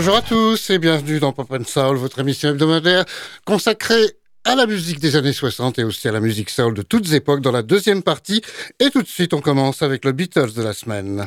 Bonjour à tous et bienvenue dans Pop and Soul, votre émission hebdomadaire consacrée à la musique des années 60 et aussi à la musique soul de toutes époques dans la deuxième partie. Et tout de suite, on commence avec le Beatles de la semaine.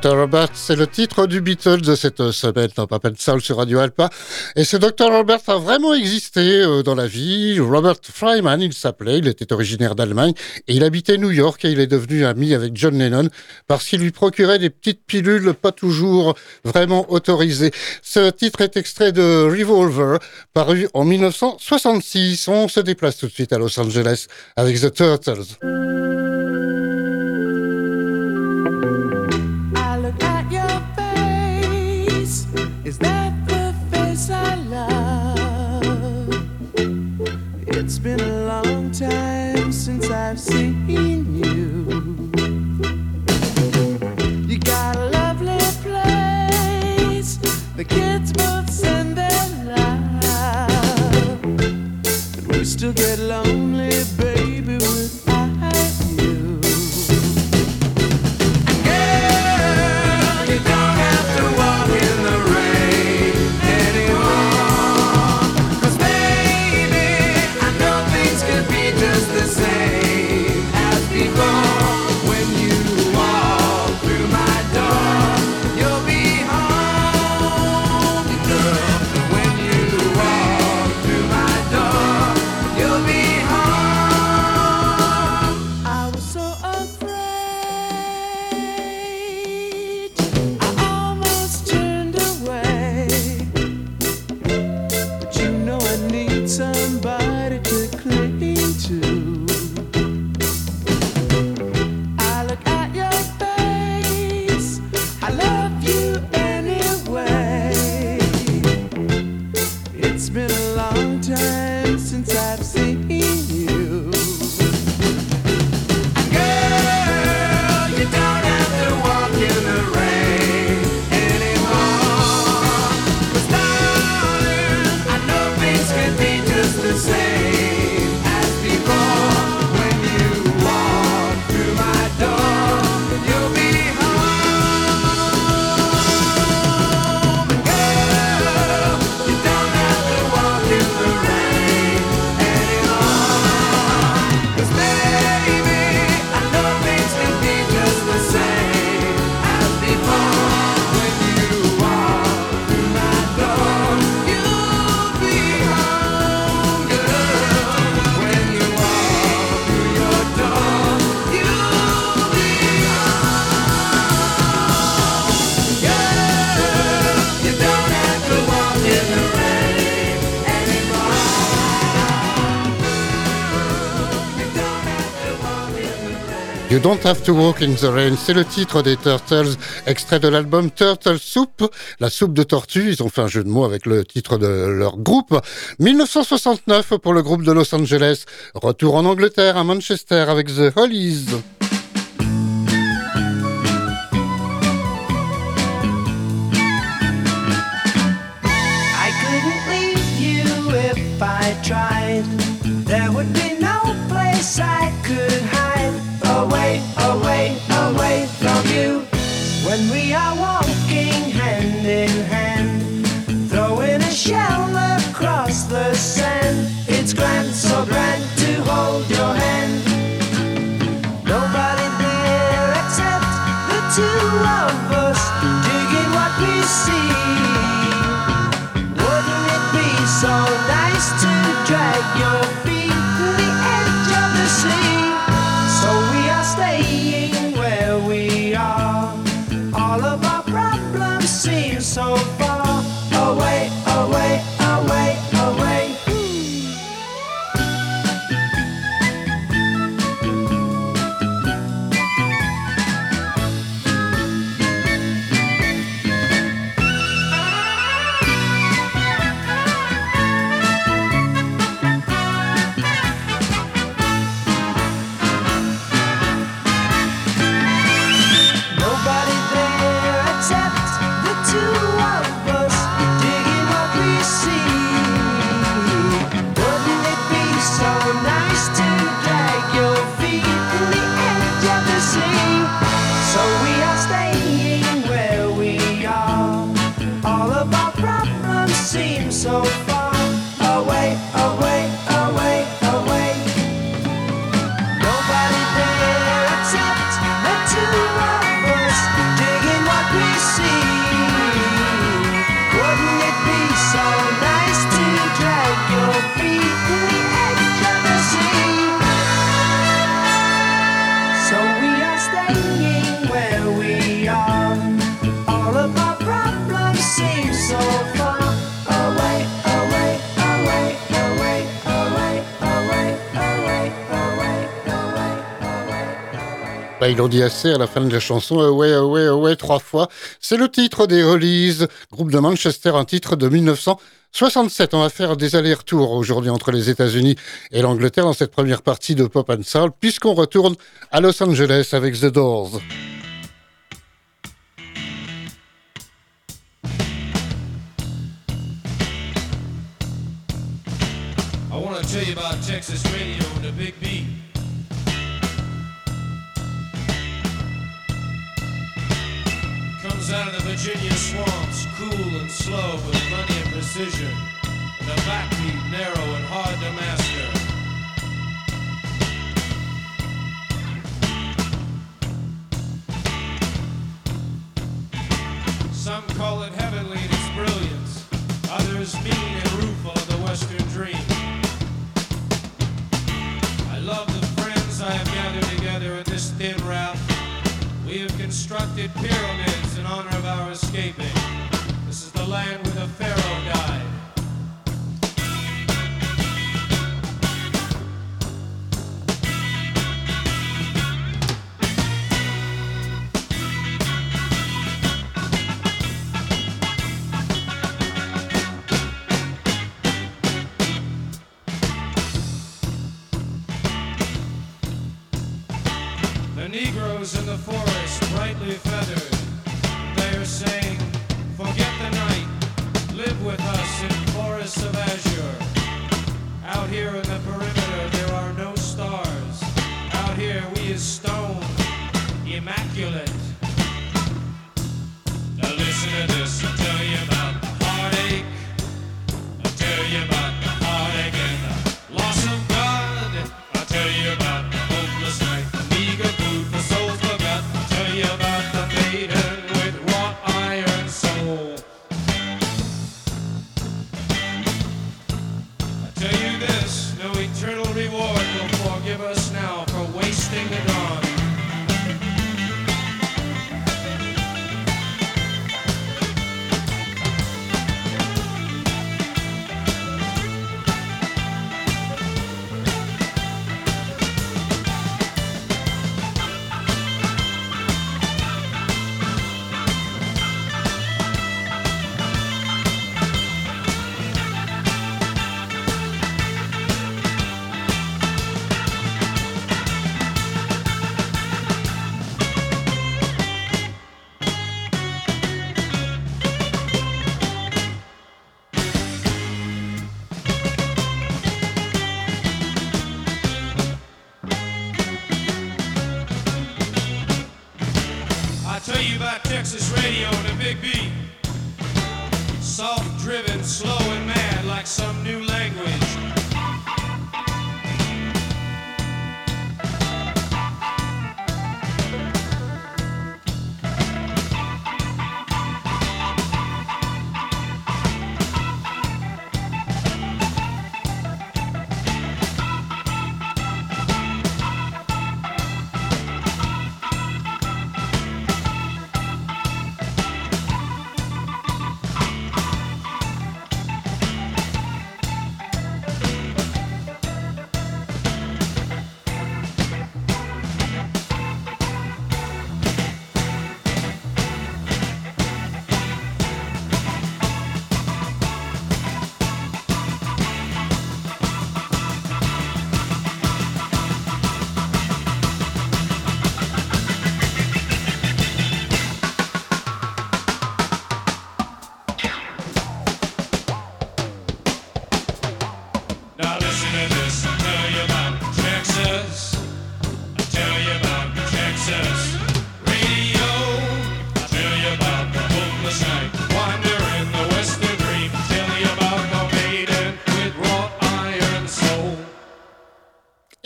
Dr. Robert, c'est le titre du Beatles de cette semaine dans Papa Soul sur Radio Alpa. Et ce Dr. Robert a vraiment existé euh, dans la vie. Robert Fryman, il s'appelait, il était originaire d'Allemagne et il habitait New York et il est devenu ami avec John Lennon parce qu'il lui procurait des petites pilules pas toujours vraiment autorisées. Ce titre est extrait de Revolver, paru en 1966. On se déplace tout de suite à Los Angeles avec The Turtles. It's been a long time since I've seen you. You got a lovely place. The kids both send their love, but we still get lonely. Don't Have to Walk in the Rain, c'est le titre des Turtles, extrait de l'album Turtle Soup, la soupe de tortue. Ils ont fait un jeu de mots avec le titre de leur groupe. 1969 pour le groupe de Los Angeles. Retour en Angleterre, à Manchester avec The Hollies. I couldn't leave you if I tried. ils l'ont dit assez à la fin de la chanson, Away, Away, Away, trois fois. C'est le titre des Hollies, groupe de Manchester, un titre de 1967. On va faire des allers-retours aujourd'hui entre les États-Unis et l'Angleterre dans cette première partie de Pop and Soul, puisqu'on retourne à Los Angeles avec The Doors. I tell you about Texas radio and the big. out of the Virginia swamps, cool and slow with plenty of precision. and a backbeat narrow and hard to master.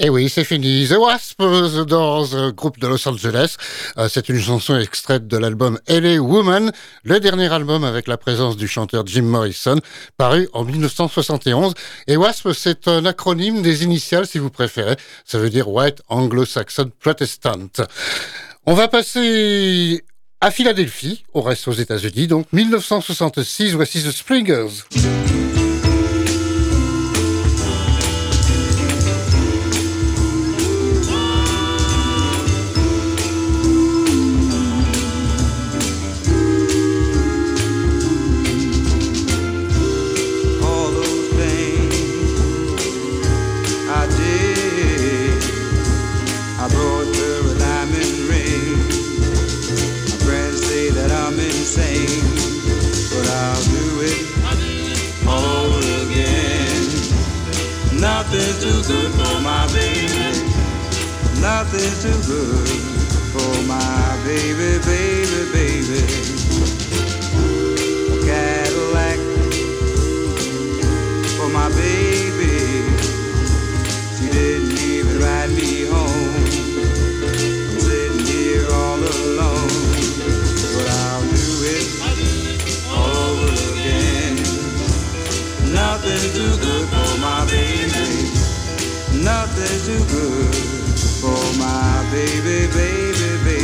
Et oui, c'est fini. The Wasp, The Doors, euh, groupe de Los Angeles. Euh, c'est une chanson extraite de l'album LA Woman, le dernier album avec la présence du chanteur Jim Morrison, paru en 1971. Et Wasp, c'est un acronyme des initiales, si vous préférez. Ça veut dire White Anglo-Saxon Protestant. On va passer à Philadelphie, on reste aux États-Unis, donc 1966, voici The Springers. Nothing's too good for my baby. Nothing's too good for my baby, baby, baby. A Cadillac for my baby. She didn't even ride me home. I'm sitting here all alone, but I'll do it all again. Nothing's too. Nothing's too good for my baby, baby, baby.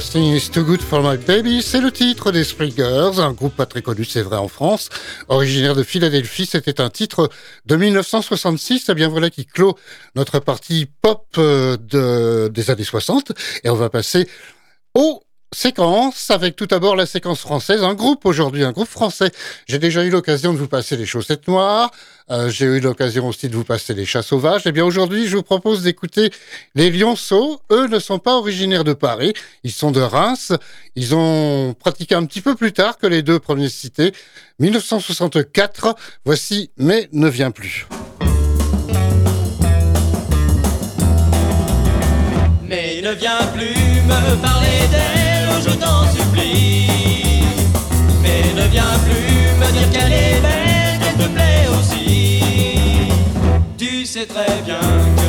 Is too good for my baby, c'est le titre des Springers, un groupe pas très connu, c'est vrai, en France. Originaire de Philadelphie, c'était un titre de 1966, et bien voilà qui clôt notre partie pop euh, de, des années 60. Et on va passer au séquence avec tout d'abord la séquence française, un groupe aujourd'hui, un groupe français. J'ai déjà eu l'occasion de vous passer les chaussettes noires, euh, j'ai eu l'occasion aussi de vous passer les chats sauvages. Et bien aujourd'hui, je vous propose d'écouter les lionceaux. Eux ne sont pas originaires de Paris, ils sont de Reims. Ils ont pratiqué un petit peu plus tard que les deux premiers cités. 1964, voici Mais ne vient plus. Mais ne viens plus me parler d'elle, Mais ne viens plus me dire qu'elle est belle, qu'elle te plaît aussi. Tu sais très bien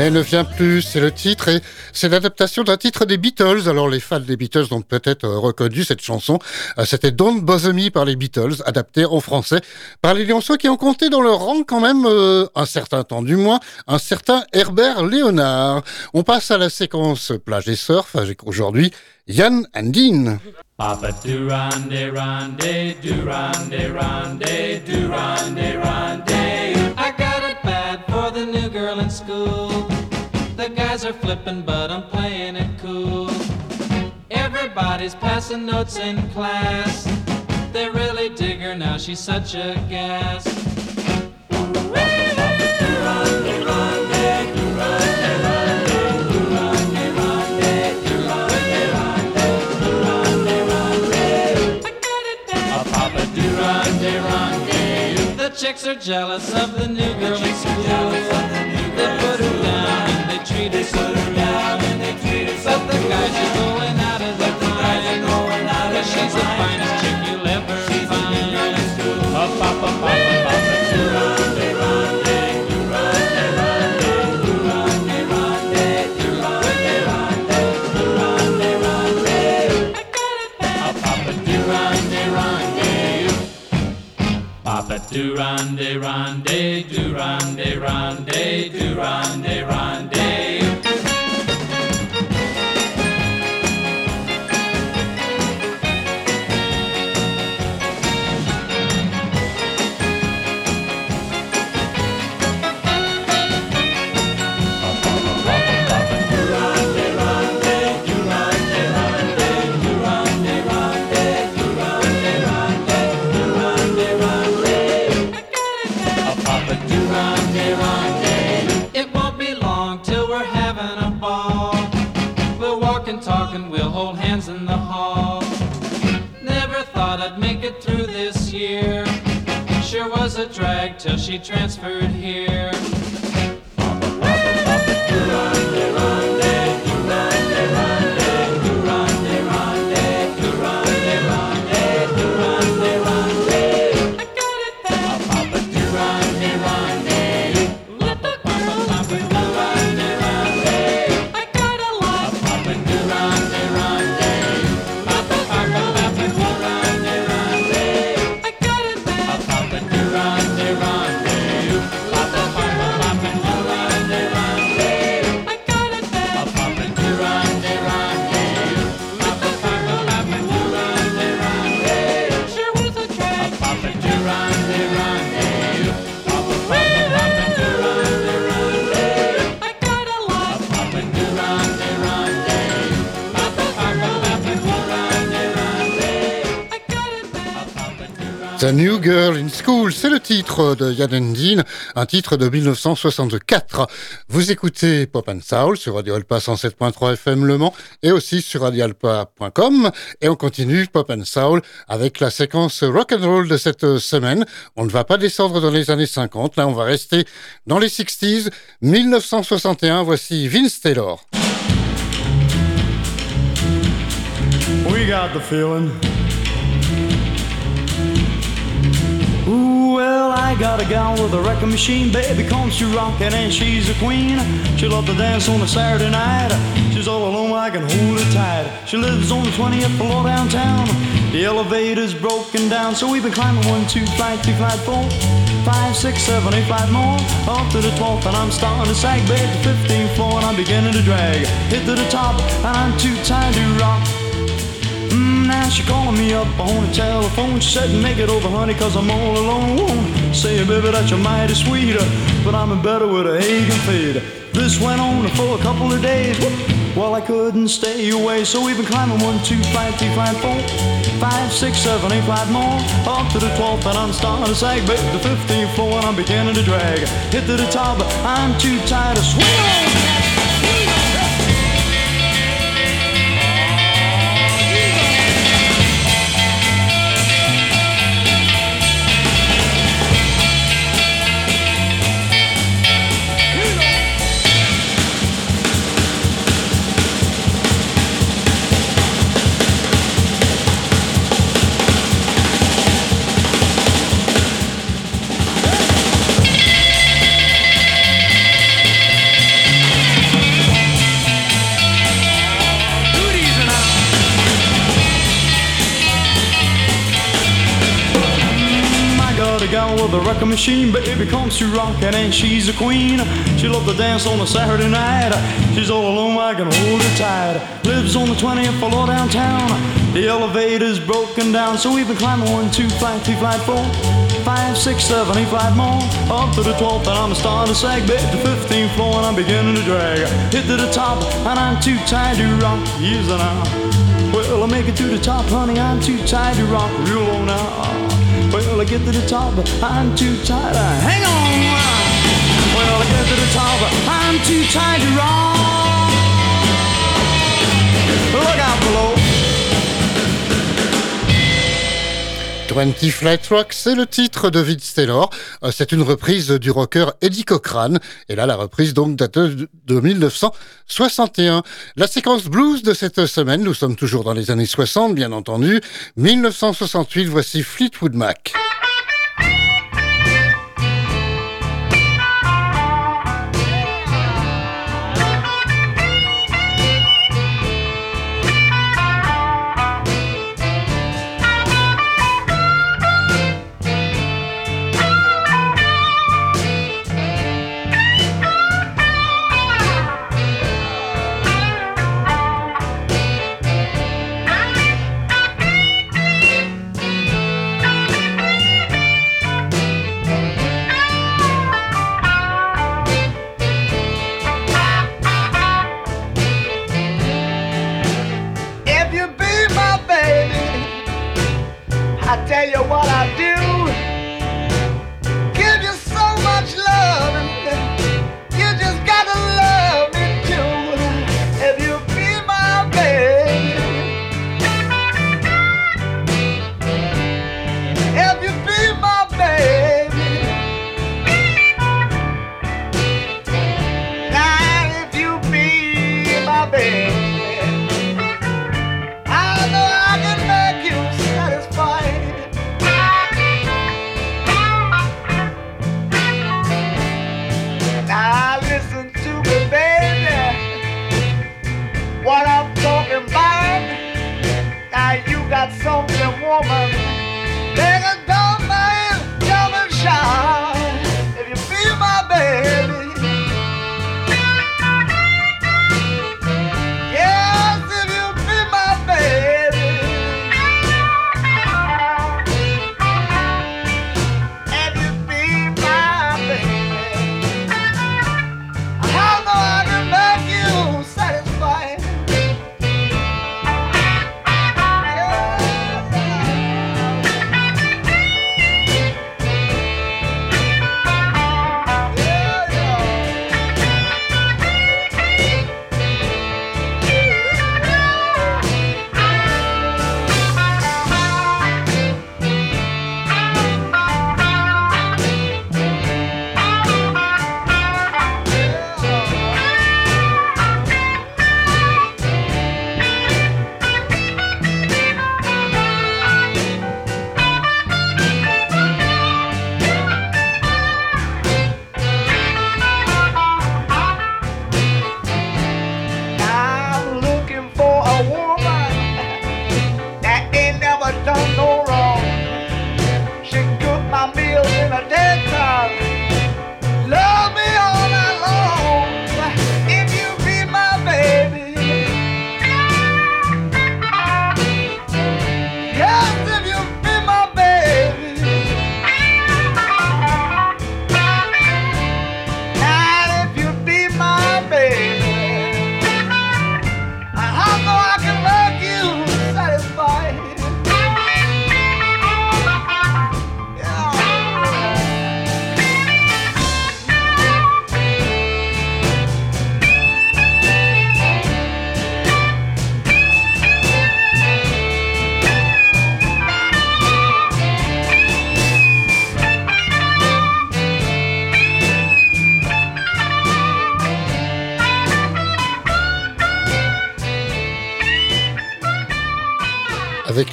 Mais ne vient plus, c'est le titre et c'est l'adaptation d'un titre des Beatles. Alors les fans des Beatles ont peut-être euh, reconnu cette chanson. Euh, C'était Don't Bother Me par les Beatles, adapté en français par les Lionceaux qui ont compté dans leur rang quand même euh, un certain temps du moins, un certain Herbert Léonard. On passe à la séquence plage et surf avec aujourd'hui Yann and Dean. Papa Durande, Rande, Durande, Rande, Durande, Rande. Flipping, but I'm playing it cool. Everybody's passing notes in class. They really dig her now, she's such a gas. Chicks are jealous of the new girl in school. Treat her so down and they treat so But the guys are going out of their mind. Cause she's the finest chick you'll ever find. A Papa, Papa, Papa Durande, Rande. Durande, Rande, Durande, till she transferred here. C'est le titre de Yann Dean, un titre de 1964. Vous écoutez Pop and Soul sur Radio Alpa 107.3 FM Le Mans et aussi sur radioalpa.com et on continue Pop and Soul avec la séquence rock and roll de cette semaine. On ne va pas descendre dans les années 50, là on va rester dans les 60s. 1961, voici Vince Taylor. We got the feeling. Well, I got a gal with a wrecking machine, baby, comes to rockin' and she's a queen. She loves to dance on a Saturday night. She's all alone, I can hold her tight. She lives on the 20th floor downtown. The elevator's broken down, so we've been climbing one, two, flight, flight, four, five, six, seven, eight, flight more. Up to the 12th, and I'm starting to sag, babe, the 15th floor, and I'm beginning to drag. Hit to the top, and I'm too tired to rock. Mm, now she calling me up on the telephone. She said, make it over, honey, cause I'm all alone. Say, baby, that you're mighty sweet, but I'm in better with a Hagen fade. This went on for a couple of days. Well, I couldn't stay away, so we've been climbing one, two, five, three, five, four, five, six, seven, eight, five more. Up to the 12th, and I'm starting to sag, baby, the 15th floor, and I'm beginning to drag. Hit to the top, but I'm too tired to swing with a record machine, baby comes to rockin' and she's a queen. She loves to dance on a Saturday night. She's all alone, I can hold her tight. Lives on the 20th floor downtown. The elevator's broken down, so we've been climbing one, two, flight, three, flight, four, five, six, seven, eight, flight more. Up to the 12th, and I'm starting to sag, baby, the 15th floor, and I'm beginning to drag. Hit to the top, and I'm too tired to rock. Yes, and I. Well, I make it to the top, honey. I'm too tired to rock real low now. Well, I get to the top, but I'm too tired. to hang on. Well, I get to the top, but I'm too tired to rock. Look out below. 20 Flight Rock, c'est le titre de Vince Taylor. Euh, C'est une reprise du rocker Eddie Cochran. Et là, la reprise donc date de 1961. La séquence blues de cette semaine, nous sommes toujours dans les années 60, bien entendu. 1968, voici Fleetwood Mac. so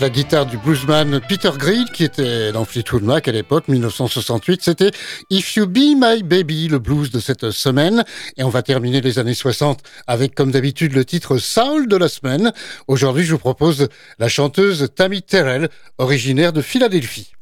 la guitare du bluesman Peter Green qui était dans Fleetwood Mac à l'époque, 1968. C'était If You Be My Baby, le blues de cette semaine. Et on va terminer les années 60 avec, comme d'habitude, le titre Soul de la semaine. Aujourd'hui, je vous propose la chanteuse Tammy Terrell, originaire de Philadelphie.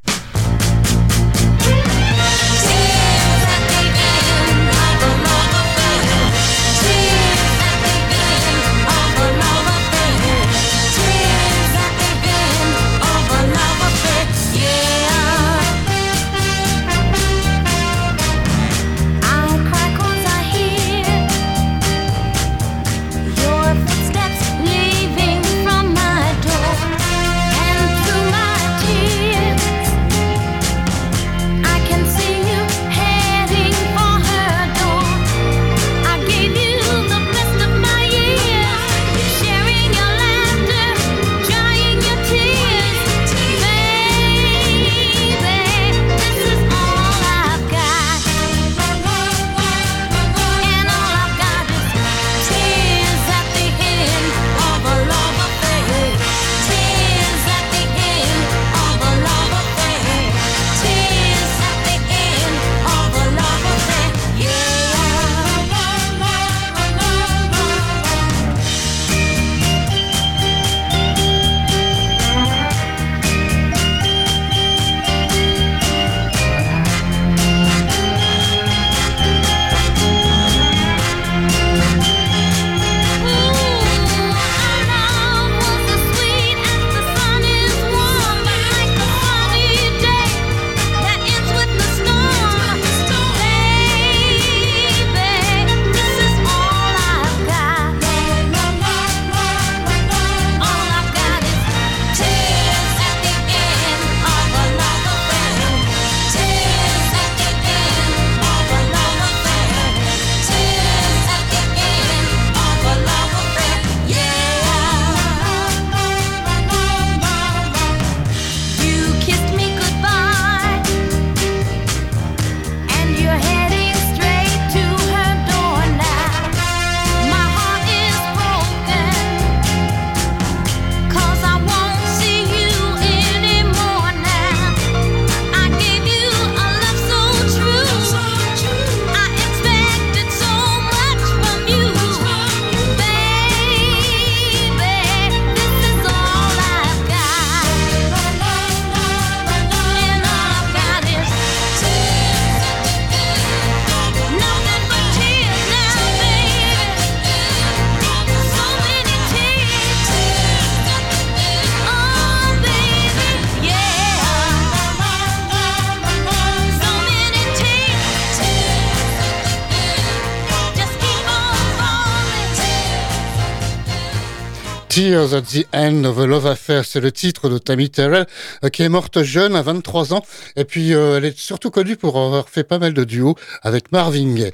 Love Affair, c'est le titre de Tammy Terrell, euh, qui est morte jeune à 23 ans. Et puis, euh, elle est surtout connue pour avoir fait pas mal de duos avec Marvin Gaye.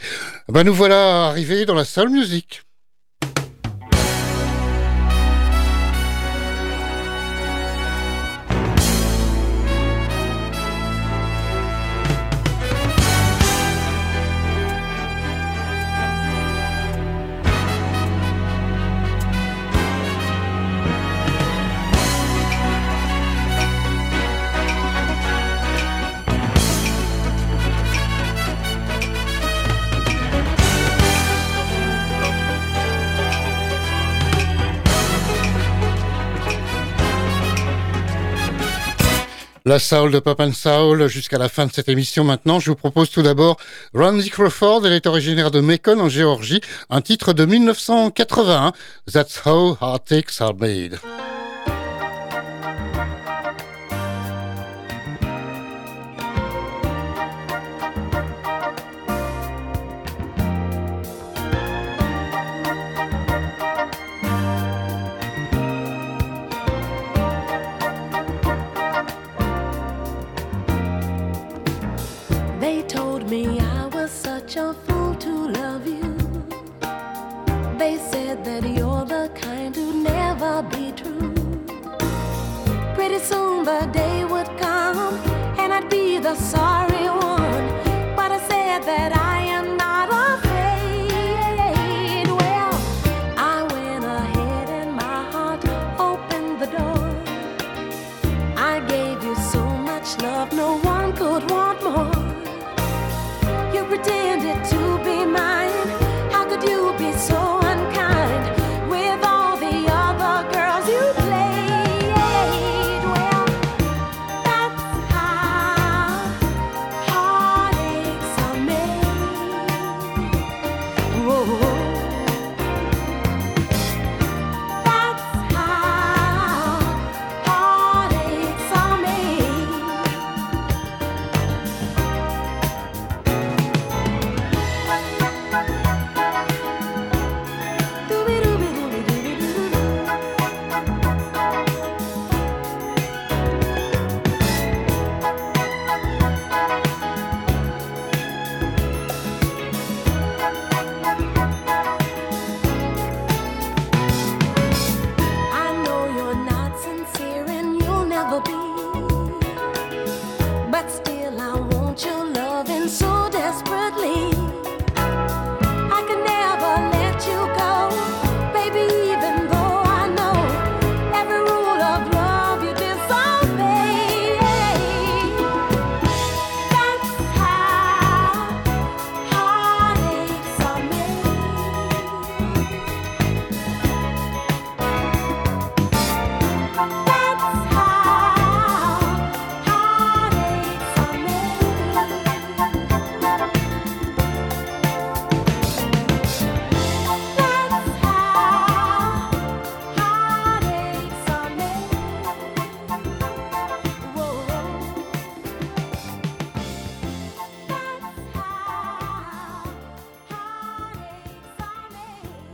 Ben, nous voilà arrivés dans la soul music. La Soul de Pop and Soul jusqu'à la fin de cette émission maintenant. Je vous propose tout d'abord Randy Crawford, elle est originaire de Macon en Géorgie, un titre de 1981, That's How Heartaches Are Made.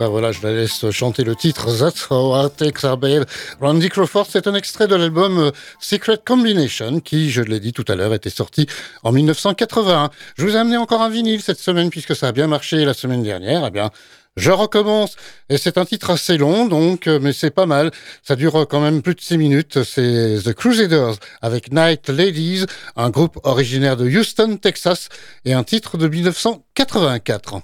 Ben voilà, je la laisse chanter le titre That's How Heartaches Are Made. Randy Crawford, c'est un extrait de l'album euh, Secret Combination qui, je l'ai dit tout à l'heure, était sorti en 1981. Je vous ai amené encore un vinyle cette semaine puisque ça a bien marché la semaine dernière. Eh bien, je recommence. Et c'est un titre assez long, donc, euh, mais c'est pas mal. Ça dure quand même plus de six minutes. C'est The Crusaders avec Night Ladies, un groupe originaire de Houston, Texas, et un titre de 1984.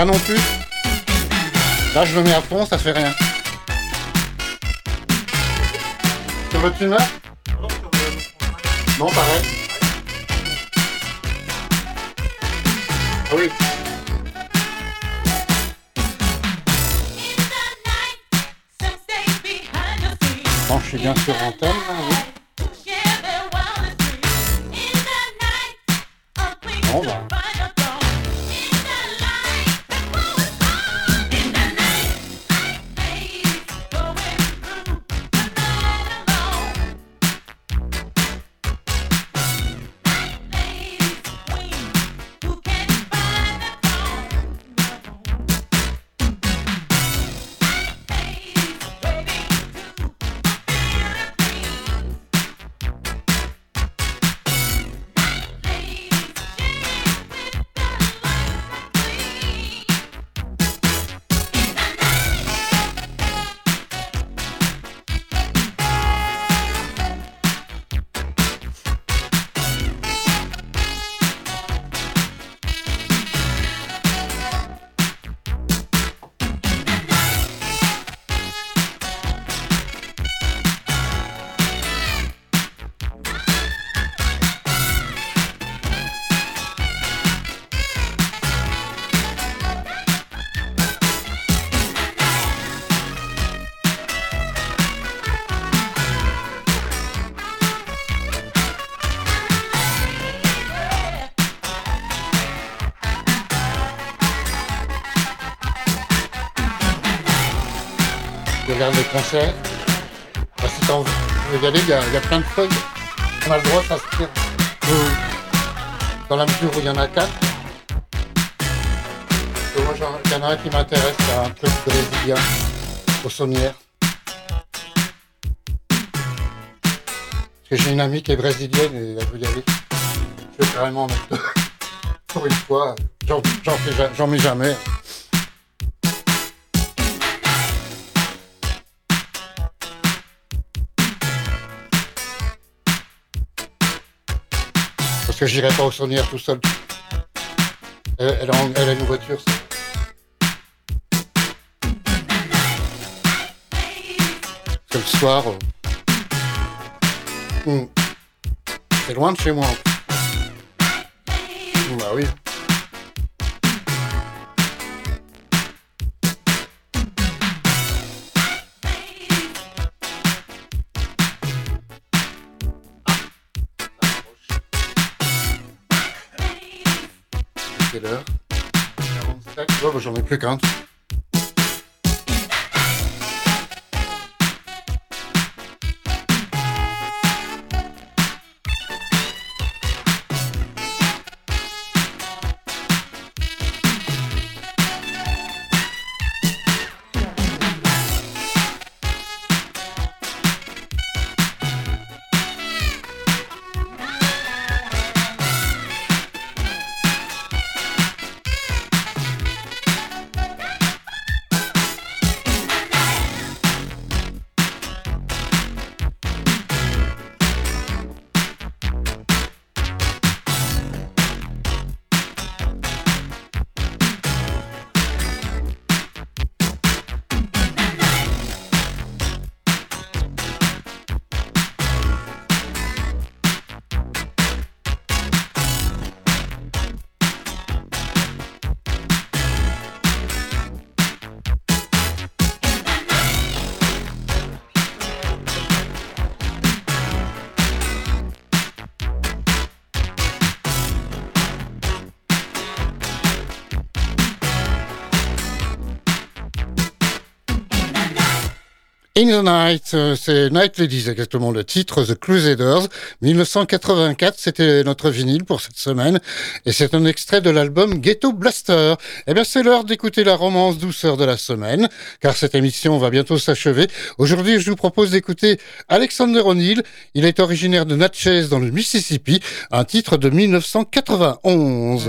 Là non plus Là, je le mets à fond, ça fait rien. Sur le tuner Non, pareil. Ah oui. Bon, je suis bien sur antenne, là, Concerts. Bah, si regarder, il y, a- il y a plein de feuilles. On a le droit de s'inscrire. Dans la mesure où il y en a quatre. Moi, il y en a un qui m'intéresse, c'est un truc brésilien, au saunière. Parce que j'ai une amie qui est brésilienne et elle veut y aller. Je vais carrément en mettre. Pour une fois, j'en j'en mets jamais. Que j'irai pas au saunière tout seul. Elle, elle a, une voiture. ça. Le soir. euh, hmm, C'est loin de chez moi. Bah oui. 47 Ouais, bah, j'en ai plus qu'un. In the Night, euh, c'est Night Ladies exactement le titre, The Crusaders, 1984, c'était notre vinyle pour cette semaine, et c'est un extrait de l'album Ghetto Blaster. Eh bien c'est l'heure d'écouter la romance douceur de la semaine, car cette émission va bientôt s'achever. Aujourd'hui je vous propose d'écouter Alexander O'Neill, il est originaire de Natchez dans le Mississippi, un titre de 1991.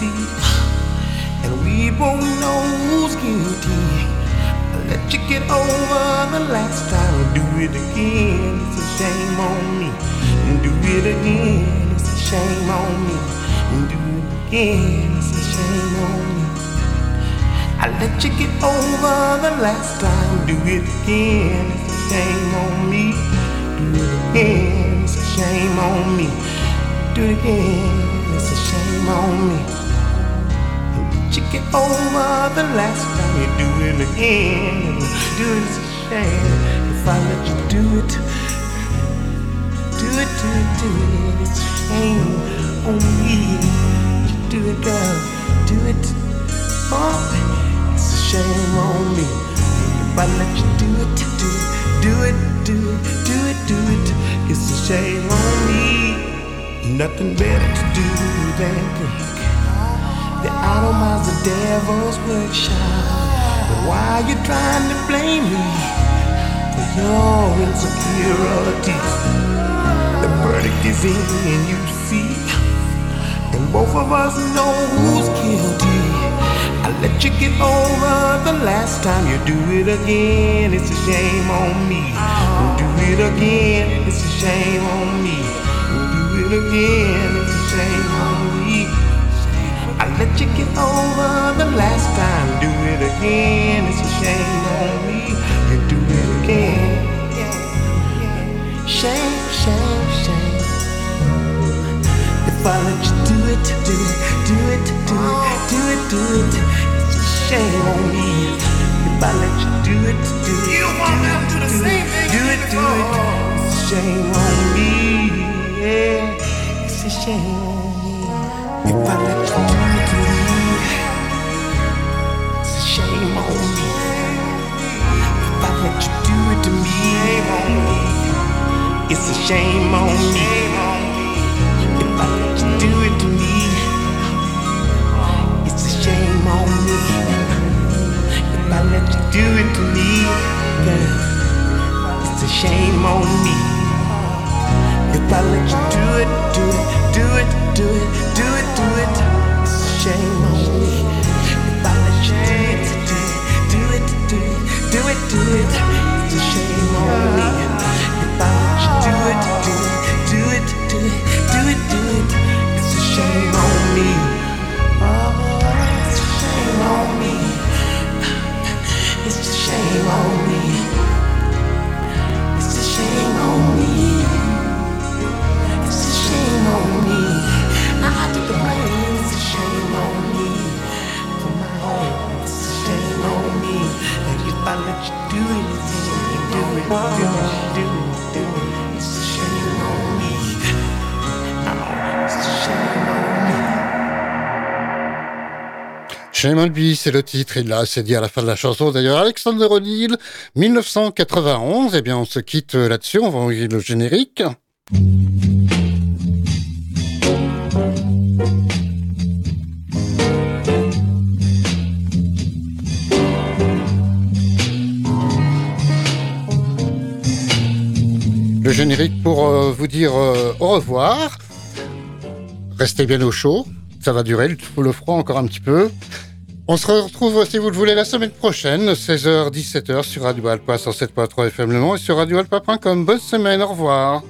see, and we won't know who's guilty. I'll let you get over the last time. Do it again, it's a shame on me. Do it again, it's a shame on me. Do it again, it's a shame on me. I let you get over the last time. Do it again, it's a shame on me. Do it again, it's a shame on me. Do it again, it's a shame on me. Get over the last time. You do it again, do it, it's a shame. If I let you do it, do it, do it, do it, it's a shame on me. Do it, girl, do it. Oh, it's a shame on me. If I let you do it, do it, do it, do it, do it, do it, it's a shame on me. Nothing better to do than don't mind the devil's workshop. But why you trying to blame me for your insecurities? The verdict is in, and you see. And both of us know who's guilty. I let you get over the last time you do it again. It's a shame on me. You Do it again. It's a shame on me. You Do it again. It's a shame on me. Let you get over the last time. Do it again. It's a shame on me. You do it again. Shame, shame, shame. If I let you do it, do it, do it, do it, do it, do it, it's a shame on me. If I let you do it, do it, you want them to do the same thing, do it, do it, it's a shame on me. Yeah, it's a shame on me. If I let you do it If I let you do it to me. It's a shame on me. If I let you do it to me, it's a shame on me. If I let you do it to me, girl, it's a shame on me. If I let you do it, do it, do it, do it, do it, do it, it's a do it, do it, do it, it's a shame on me. If I do it, do it, do it, do it, do it, do it, it's a shame on me. Oh, it's a shame on me. It's a shame on me. It's a shame on me. It's a shame on me. I took the I let you shame on c'est le titre, il l'a assez dit à la fin de la chanson. D'ailleurs, Alexander O'Neill, 1991, eh bien, on se quitte là-dessus, on va envoyer le générique. Générique pour euh, vous dire euh, au revoir. Restez bien au chaud, ça va durer, le le froid encore un petit peu. On se retrouve, si vous le voulez, la semaine prochaine, 16h, 17h sur Radio Alpa 107.3 FM Le Mans et sur radioalpa.com. Bonne semaine, au revoir.